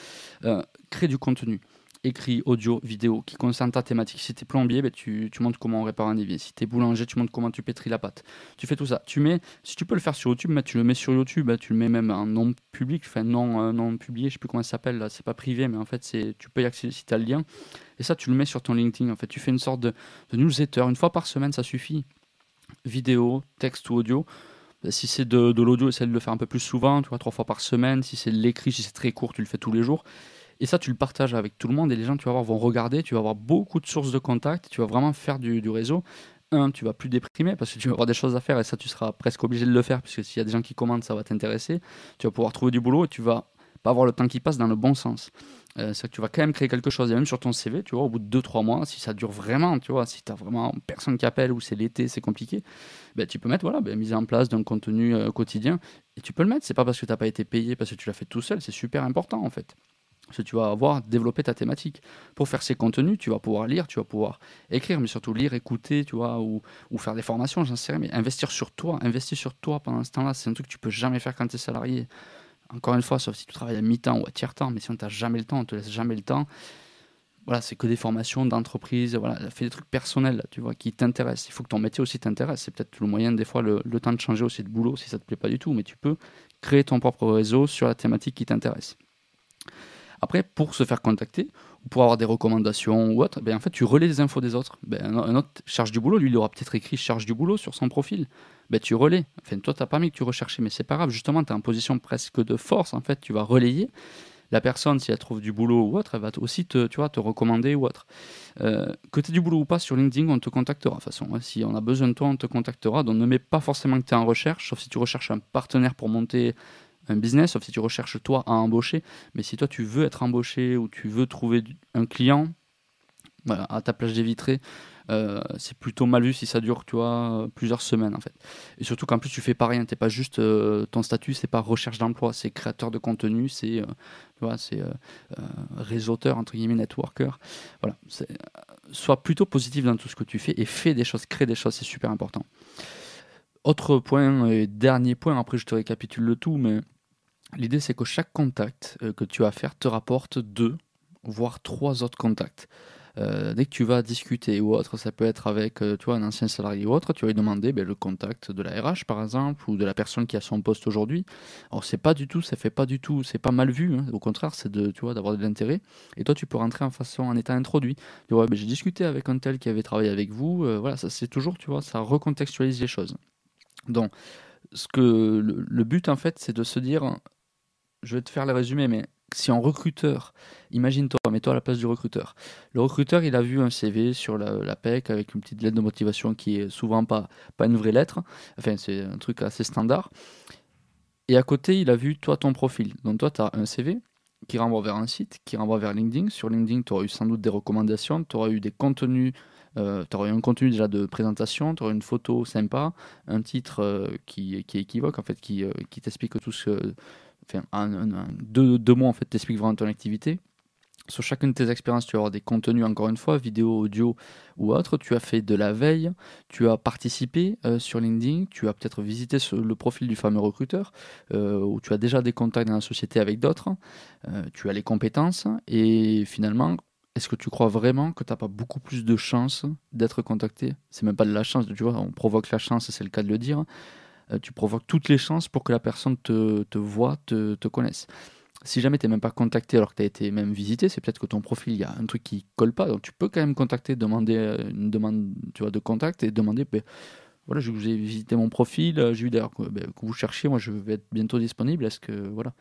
Euh, crée du contenu écrit, audio, vidéo qui concerne ta thématique. Si tu es plombier, ben, tu, tu, montres comment on répare un évier. Si tu es boulanger, tu montres comment tu pétris la pâte. Tu fais tout ça. Tu mets, si tu peux le faire sur YouTube, ben, tu le mets sur YouTube, ben, tu le mets même en nom public, enfin non, non publié, je sais plus comment ça s'appelle, c'est pas privé, mais en fait, c'est, tu peux y accéder si tu as le lien. Et ça, tu le mets sur ton LinkedIn. En fait, tu fais une sorte de, de newsletter. Une fois par semaine, ça suffit. Vidéo, texte ou audio. Si c'est de, de l'audio, essaie de le faire un peu plus souvent, tu vois, trois fois par semaine. Si c'est de l'écrit, si c'est très court, tu le fais tous les jours. Et ça, tu le partages avec tout le monde et les gens, tu vas voir, vont regarder, tu vas avoir beaucoup de sources de contact, tu vas vraiment faire du, réseau. Un, tu vas plus déprimer parce que tu vas avoir des choses à faire et ça, tu seras presque obligé de le faire puisque s'il y a des gens qui commandent, ça va t'intéresser. Tu vas pouvoir trouver du boulot et tu vas pas avoir le temps qui passe dans le bon sens. Euh, c'est que tu vas quand même créer quelque chose. Et même sur ton CV, tu vois, au bout de 2-3 mois, si ça dure vraiment, tu vois, si tu vraiment personne qui appelle ou c'est l'été, c'est compliqué, ben, tu peux mettre, voilà, ben, mise en place d'un contenu euh, quotidien. Et tu peux le mettre. C'est pas parce que tu n'as pas été payé, parce que tu l'as fait tout seul. C'est super important, en fait. Que tu vas avoir développé ta thématique. Pour faire ces contenus, tu vas pouvoir lire, tu vas pouvoir écrire, mais surtout lire, écouter, tu vois, ou, ou faire des formations, j'en sais rien. Mais investir sur toi, investir sur toi pendant ce temps-là, c'est un truc que tu peux jamais faire quand tu es salarié. Encore une fois, sauf si tu travailles à mi-temps ou à tiers-temps, mais si on t'a jamais le temps, on te laisse jamais le temps. Voilà, c'est que des formations d'entreprise, voilà, fais des trucs personnels, tu vois, qui t'intéressent. Il faut que ton métier aussi t'intéresse. C'est peut-être le moyen, des fois, le, temps de changer aussi de boulot si ça te plaît pas du tout, mais tu peux créer ton propre réseau sur la thématique qui t'intéresse. Après, pour se faire contacter, ou pour avoir des recommandations ou autre, ben, en fait, tu relais les infos des autres. Ben, un autre charge du boulot, lui, il aura peut-être écrit charge du boulot sur son profil. Ben, tu relais. Enfin, toi, tu n'as pas mis que tu recherchais, mais c'est pas grave. Justement, tu es en position presque de force. En fait, tu vas relayer. La personne, si elle trouve du boulot ou autre, elle va aussi te, tu vois, te recommander ou autre. Euh, que tu du boulot ou pas sur LinkedIn, on te contactera. De toute façon, hein. si on a besoin de toi, on te contactera. Donc ne mets pas forcément que tu es en recherche, sauf si tu recherches un partenaire pour monter un business, sauf si tu recherches toi à embaucher. Mais si toi tu veux être embauché ou tu veux trouver un client à ta plage des vitrées, euh, c'est plutôt mal vu si ça dure, tu vois, plusieurs semaines en fait. Et surtout qu'en plus tu fais pas rien, t'es pas juste euh, ton statut, c'est pas recherche d'emploi, c'est créateur de contenu, c'est, euh, réseauteur entre guillemets, networker. Voilà, sois plutôt positif dans tout ce que tu fais et fais des choses, crée des choses, c'est super important. Autre point et dernier point, après je te récapitule le tout, mais L'idée, c'est que chaque contact euh, que tu as à faire te rapporte deux, voire trois autres contacts. Euh, dès que tu vas discuter ou autre, ça peut être avec euh, tu vois, un ancien salarié ou autre, tu vas lui demander ben, le contact de la RH par exemple, ou de la personne qui a son poste aujourd'hui. Alors c'est pas du tout, ça fait pas du tout, c'est pas mal vu, hein. au contraire, c'est de, tu vois, d'avoir de l'intérêt. Et toi, tu peux rentrer en façon, en état introduit. Ben, j'ai discuté avec un tel qui avait travaillé avec vous, voilà, ça c'est toujours, tu vois, ça recontextualise les choses. Donc, ce que le but en fait, c'est de se dire je vais te faire le résumé, mais si en recruteur, imagine-toi, mets-toi à la place du recruteur. Le recruteur, il a vu un CV sur la, PEC avec une petite lettre de motivation qui est souvent pas, pas une vraie lettre. Enfin, c'est un truc assez standard. Et à côté, il a vu toi ton profil. Donc toi, tu as un CV qui renvoie vers un site, qui renvoie vers LinkedIn. Sur LinkedIn, tu auras eu sans doute des recommandations, tu auras eu des contenus, euh, tu auras eu un contenu déjà de présentation, tu auras une photo sympa, un titre euh, qui, qui équivoque, en fait, qui, euh, qui t'explique tout ce enfin, deux, mois en fait, t'expliques vraiment ton activité. Sur chacune de tes expériences, tu vas avoir des contenus, encore une fois, vidéo, audio ou autre. Tu as fait de la veille, tu as participé euh, sur LinkedIn, tu as peut-être visité le profil du fameux recruteur, euh, ou tu as déjà des contacts dans la société avec d'autres, euh, tu as les compétences, et finalement, est-ce que tu crois vraiment que tu n'as pas beaucoup plus de chances d'être contacté? C'est même pas de la chance, tu vois, on provoque la chance, c'est le cas de le dire. Euh, tu provoques toutes les chances pour que la personne te, te voit, te, te connaisse. Si jamais tu n'es même pas contacté alors que tu as été même visité, c'est peut-être que ton profil, il y a un truc qui colle pas. Donc tu peux quand même contacter, demander euh, une demande tu vois, de contact et demander ben, voilà, je vous ai visité mon profil, euh, j'ai vu d'ailleurs ben, que, vous cherchiez, moi je vais être bientôt disponible. Est-ce que voilà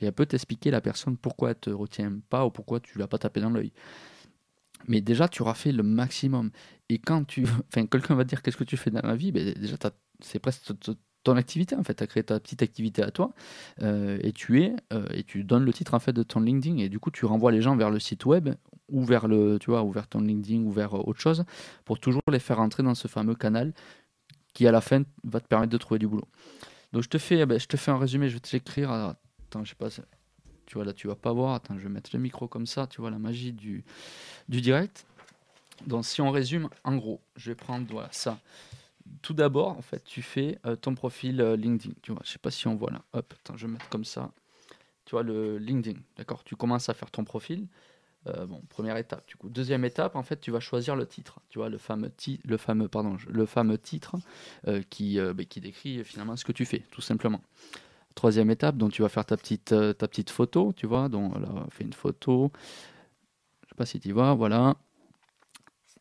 Et elle peut t'expliquer la personne pourquoi elle te retient pas ou pourquoi tu l'as pas tapé dans l'œil. Mais déjà, tu auras fait le maximum. Et quand tu. Enfin, quelqu'un va dire qu'est-ce que tu fais dans la vie? Ben, Déjà, c'est presque ton activité en fait, tu as créé ta petite activité à toi euh, et tu es euh, et tu donnes le titre en fait de ton LinkedIn et du coup tu renvoies les gens vers le site web ou vers le tu vois ou vers ton LinkedIn ou vers euh, autre chose pour toujours les faire entrer dans ce fameux canal qui à la fin va te permettre de trouver du boulot. Donc je te fais eh ben, je te fais un résumé, je vais te l'écrire. Attends, je sais pas tu vois là tu vas pas voir. Attends, je vais mettre le micro comme ça, tu vois la magie du du direct. Donc si on résume en gros, je vais prendre voilà ça tout d'abord, en fait, tu fais euh, ton profil euh, LinkedIn. Tu vois, je sais pas si on voit là. Hop, je vais mettre comme ça. Tu vois le LinkedIn, d'accord Tu commences à faire ton profil. Euh, bon, première étape. Du coup, deuxième étape, en fait, tu vas choisir le titre. Tu vois le fameux, le fameux, pardon, le fameux titre qui, bah, qui décrit finalement ce que tu fais, tout simplement. Troisième étape, donc tu vas faire ta petite, ta petite photo, tu vois. Donc là, on une photo. Je sais pas si tu vois, voilà.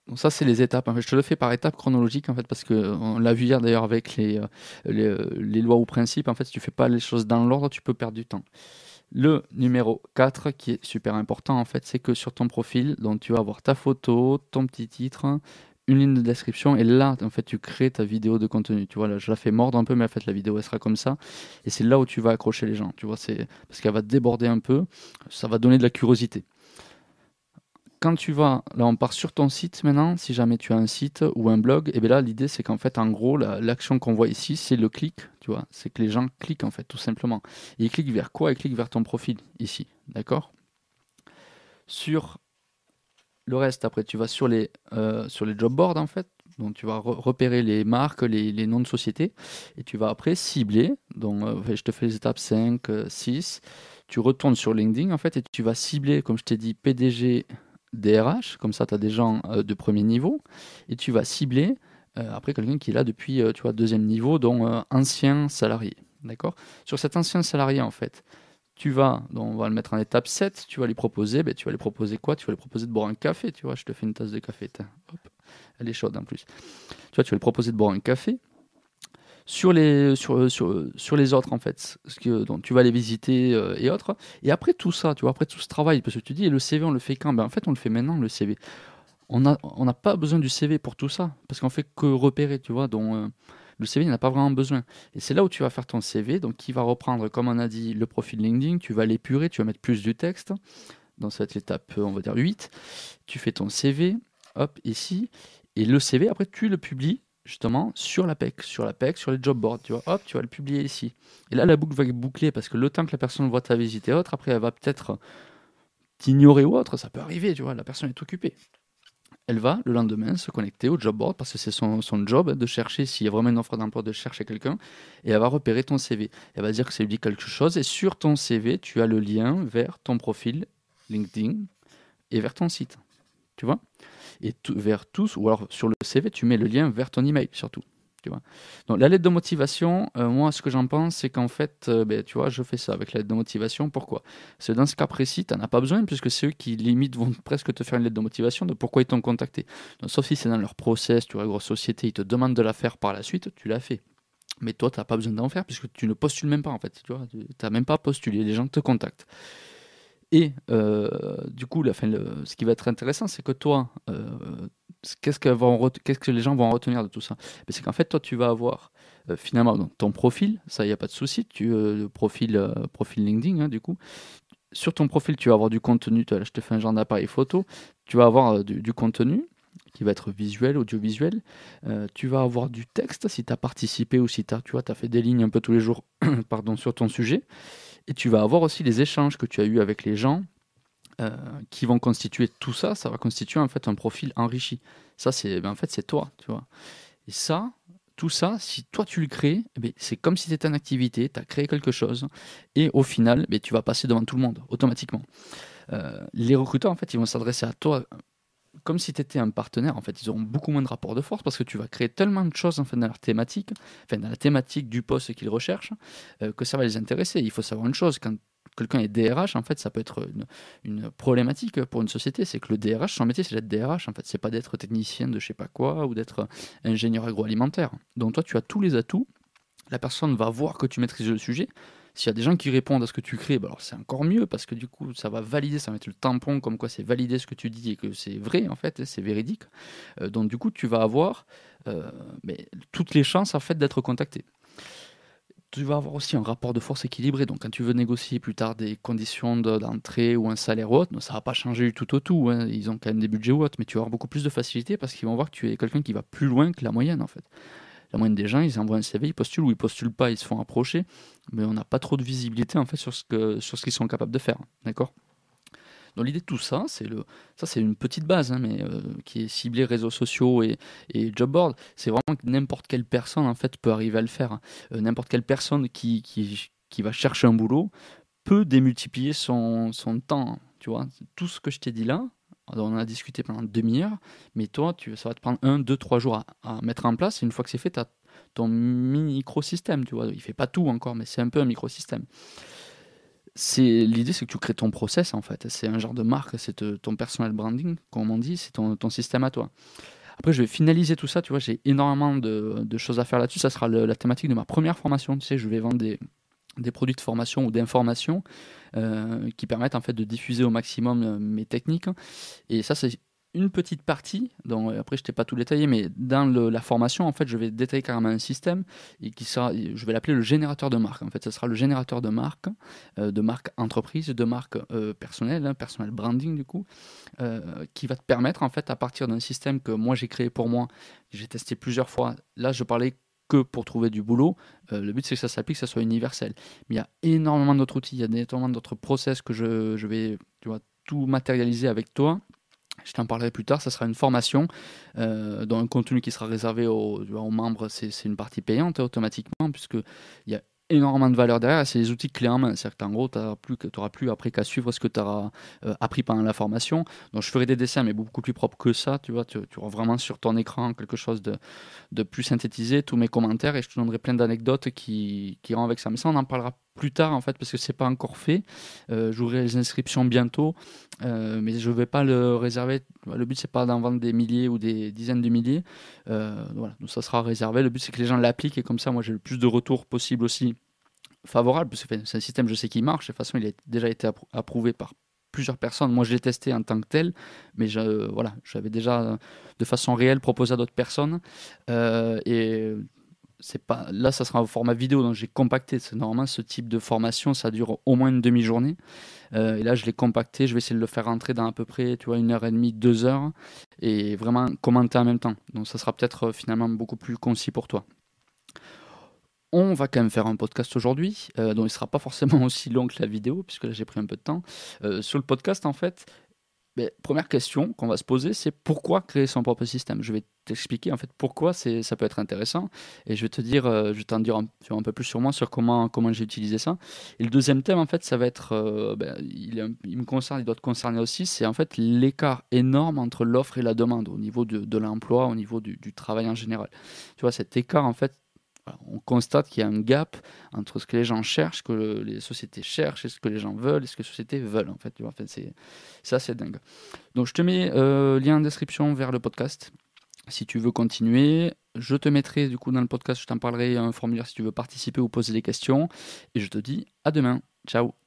Donc ça, c'est les étapes. je te le fais par étapes chronologiques, en fait, parce qu'on l'a vu hier d'ailleurs avec les, euh, euh, les, lois ou principes. En fait, si tu fais pas les choses dans l'ordre, tu peux perdre du temps. Le numéro 4, qui est super important, en fait, c'est que sur ton profil, donc, tu vas avoir ta photo, ton petit titre, une ligne de description et là en fait tu crées ta vidéo de contenu tu vois là je la fais mordre un peu mais en fait la vidéo sera comme ça et c'est là où tu vas accrocher les gens tu vois c'est parce qu'elle va déborder un peu ça va donner de la curiosité quand tu vas là on part sur ton site maintenant si jamais tu as un site ou un blog et bien là l'idée c'est qu'en fait en gros l'action qu'on voit ici c'est le clic tu vois c'est que les gens cliquent en fait tout simplement ils cliquent vers quoi? Ils cliquent vers ton profil ici d'accord? Sur le reste, après, tu vas sur les, euh, sur les job boards, en fait. Donc, tu vas repérer les marques, les, noms de sociétés. Et tu vas après cibler. Donc, euh, je te fais les étapes 5, 6. Euh, tu retournes sur LinkedIn, en fait, et tu vas cibler, comme je t'ai dit, PDG, DRH. Comme ça, tu as des gens de premier niveau. Et tu vas cibler, après, quelqu'un qui est là depuis, tu vois, deuxième niveau, donc ancien salarié. D'accord? Sur cet ancien salarié, en fait, tu vas, donc on va le mettre en étape 7, tu vas lui proposer, ben, tu vas lui proposer quoi? Tu vas lui proposer de boire un café, tu vois, je te fais une tasse de café, hop, elle est chaude en plus. Tu tu vas lui proposer de boire un café. Sur les, sur, sur, sur les autres, en fait, donc, tu vas les visiter euh, et autres. Et après tout ça, tu vois, après tout ce travail, parce que tu dis, le CV, on le fait quand? Ben, En fait, on le fait maintenant, le CV. On n'a on pas besoin du CV pour tout ça, parce qu'on fait que repérer, tu vois. Donc, euh, le CV n'a pas vraiment besoin. Et c'est là où tu vas faire ton CV, donc qui va reprendre, comme on a dit, le profil LinkedIn, tu vas l'épurer, tu vas mettre plus du texte, dans cette étape, on va dire 8. Tu fais ton CV, hop, ici, et le CV, après, tu le publies justement sur la PEC, sur la PEC, sur les job boards, tu vois, hop, tu vas le publier ici. Et là, la boucle va boucler parce que le temps que la personne voit ta visite et autre, après, elle va peut-être t'ignorer ou autre, ça peut arriver, tu vois, la personne est occupée elle va le lendemain se connecter au job board parce que c'est son, job de chercher s'il y a vraiment une offre d'emploi, de chercher quelqu'un et elle va repérer ton CV. Elle va dire que ça lui dit quelque chose et sur ton CV, tu as le lien vers ton profil LinkedIn et vers ton site. Tu vois? Et vers tous, ou alors sur le CV, tu mets le lien vers ton email surtout. Donc la lettre de motivation, euh, moi ce que j'en pense, c'est qu'en fait, euh, ben, tu vois, je fais ça avec la lettre de motivation. Pourquoi? Parce que dans ce cas précis, tu n'en as pas besoin, puisque c'est eux qui limite vont presque te faire une lettre de motivation de pourquoi ils t'ont contacté. sauf si c'est dans leur process, tu vois, grosse société, ils te demandent de la faire par la suite, tu l'as fait. Mais toi, tu n'as pas besoin d'en faire, puisque tu ne postules même pas en fait. Tu n'as même pas postulé, les gens te contactent. Et euh, du coup, fin, ce qui va être intéressant, c'est que toi, qu'est-ce que, les gens vont retenir de tout ça? C'est qu'en fait, toi, tu vas avoir euh, finalement ton profil, ça, il n'y a pas de souci, tu euh, profil, euh, profil LinkedIn, hein, du coup. Sur ton profil, tu vas avoir du contenu, je te fais un genre d'appareil photo, tu vas avoir du, contenu qui va être visuel, audiovisuel. tu vas avoir du texte si tu as participé ou si tu as, tu vois, as fait des lignes un peu tous les jours pardon, sur ton sujet. Et tu vas avoir aussi les échanges que tu as eus avec les gens, euh, qui vont constituer tout ça, ça va constituer en fait un profil enrichi. Ça, c'est ben, en fait c'est toi, tu. Et ça, tout ça, si toi tu le crées, eh ben, c'est comme si c'était une activité, tu as créé quelque chose, et au final, ben, tu vas passer devant tout le monde, automatiquement. Euh, les recruteurs, en fait, ils vont s'adresser à toi comme si tu étais un partenaire. En fait, ils auront beaucoup moins de rapport de force parce que tu vas créer tellement de choses en fait, dans leur thématique, enfin, dans la thématique du poste qu'ils recherchent, euh, que ça va les intéresser. Il faut savoir une chose, quand quelqu'un est DRH, en fait, ça peut être une, problématique pour une société. C'est que le DRH, son métier, c'est d'être DRH. En fait, c'est pas d'être technicien de je sais pas quoi ou d'être ingénieur agroalimentaire. Donc toi, tu as tous les atouts. La personne va voir que tu maîtrises le sujet. S'il y a des gens qui répondent à ce que tu crées, bah alors c'est encore mieux parce que du coup, ça va valider, ça va mettre le tampon comme quoi c'est valider ce que tu dis et que c'est vrai en fait, c'est véridique. Euh, donc du coup, tu vas avoir euh, toutes les chances en fait d'être contacté tu vas avoir aussi un rapport de force équilibré. Donc, quand tu veux négocier plus tard des conditions d'entrée ou un salaire ou autre, ça va pas changer tout au tout. Hein. Ils ont quand même des budgets ou autres, mais tu vas avoir beaucoup plus de facilité parce qu'ils vont voir que tu es quelqu'un qui va plus loin que la moyenne, en fait. La moyenne des gens, ils envoient un CV, ils postulent ou ils postulent pas, ils se font approcher, mais on n'a pas trop de visibilité, en fait, sur ce qu'ils sont capables de faire. D'accord? Donc l'idée de tout ça, c'est ça c'est une petite base, hein, mais euh, qui est ciblée réseaux sociaux et, job board. C'est vraiment que n'importe quelle personne en fait peut arriver à le faire. Euh, n'importe quelle personne qui, va chercher un boulot peut démultiplier son, son temps. Tu vois, tout ce que je t'ai dit là, on a discuté pendant une demi-heure, mais toi, tu, ça va te prendre un, deux, trois jours à, mettre en place. Et une fois que c'est fait, tu as ton microsystème, tu vois. Il fait pas tout encore, mais c'est un peu un microsystème. C'est l'idée c'est que tu crées ton process en fait. C'est un genre de marque c'est ton personal branding comme on dit c'est ton, système à toi. Après je vais finaliser tout ça tu vois. J'ai énormément de, choses à faire là-dessus. Ça sera la thématique de ma première formation tu je vais vendre des, des produits de formation ou d'information euh, qui permettent en fait de diffuser au maximum euh, mes techniques et ça c'est une petite partie, donc après je t'ai pas tout détaillé, mais dans la formation, en fait, je vais détailler carrément un système et qui sera, je vais l'appeler le générateur de marque. En fait, ce sera le générateur de marque, euh, de marque entreprise, de marque euh, personnelle, hein, personnel branding du coup, euh, qui va te permettre en fait à partir d'un système que moi j'ai créé pour moi, j'ai testé plusieurs fois. Là, je parlais que pour trouver du boulot. le but, c'est que ça s'applique, que ça soit universel. Mais il y a énormément d'autres outils, il y a énormément d'autres process que je, je vais tu vois, tout matérialiser avec toi je t'en parlerai plus tard, ça sera une formation euh, dans un contenu qui sera réservé aux, aux membres. C'est une partie payante automatiquement, puisqu'il y a énormément de valeur derrière. C'est des outils clés en main. C'est-à-dire qu'en gros, tu n'auras plus après qu'à suivre ce que tu auras euh, appris pendant la formation. Donc, je ferai des dessins, mais beaucoup plus propres que ça. Tu vois, tu, auras vraiment sur ton écran quelque chose de, plus synthétisé, tous mes commentaires, et je te donnerai plein d'anecdotes qui, qui avec ça. Mais ça, on en parlera plus tard en fait parce que c'est pas encore fait. Euh, J'ouvrirai les inscriptions bientôt, euh, mais je vais pas le réserver. Le but c'est pas d'en vendre des milliers ou des dizaines de milliers. Euh, voilà, donc ça sera réservé. Le but c'est que les gens l'appliquent et comme ça, moi j'ai le plus de retours possible aussi favorable parce que c'est un système je sais qui marche. De toute façon, il a déjà été approuvé par plusieurs personnes. Moi, je l'ai testé en tant que tel, mais je, voilà, j'avais déjà de façon réelle proposé à d'autres personnes. Euh, et c'est pas là ça sera un format vidéo donc j'ai compacté. C'est normalement ce type de formation ça dure au moins une demi-journée. Euh, et là je l'ai compacté. Je vais essayer de le faire rentrer dans à peu près tu vois une heure et demie deux heures. Et vraiment commenter en même temps. Donc ça sera peut-être euh, finalement beaucoup plus concis pour toi. On va quand même faire un podcast aujourd'hui, euh, dont il ne sera pas forcément aussi long que la vidéo, puisque là j'ai pris un peu de temps. sur le podcast, en fait, première question qu'on va se poser, c'est pourquoi créer son propre système? Je vais t'expliquer en fait pourquoi c'est, ça peut être intéressant et je vais te dire, euh, je vais t'en dire un, peu plus sur moi, sur comment, comment j'ai utilisé ça. Et le deuxième thème, en fait, ça va être, euh, ben, il, il, me concerne, il doit te concerner aussi, c'est en fait l'écart énorme entre l'offre et la demande au niveau de, de l'emploi, au niveau du, du, travail en général. Tu vois, cet écart, en fait, on constate qu'il y a un gap entre ce que les gens cherchent, ce que les sociétés cherchent, et ce que les gens veulent, et ce que les sociétés veulent. En fait, c'est ça, c'est dingue. Donc, je te mets euh, lien en description vers le podcast. Si tu veux continuer, je te mettrai du coup dans le podcast, je t'en parlerai un formulaire si tu veux participer ou poser des questions. Et je te dis à demain. Ciao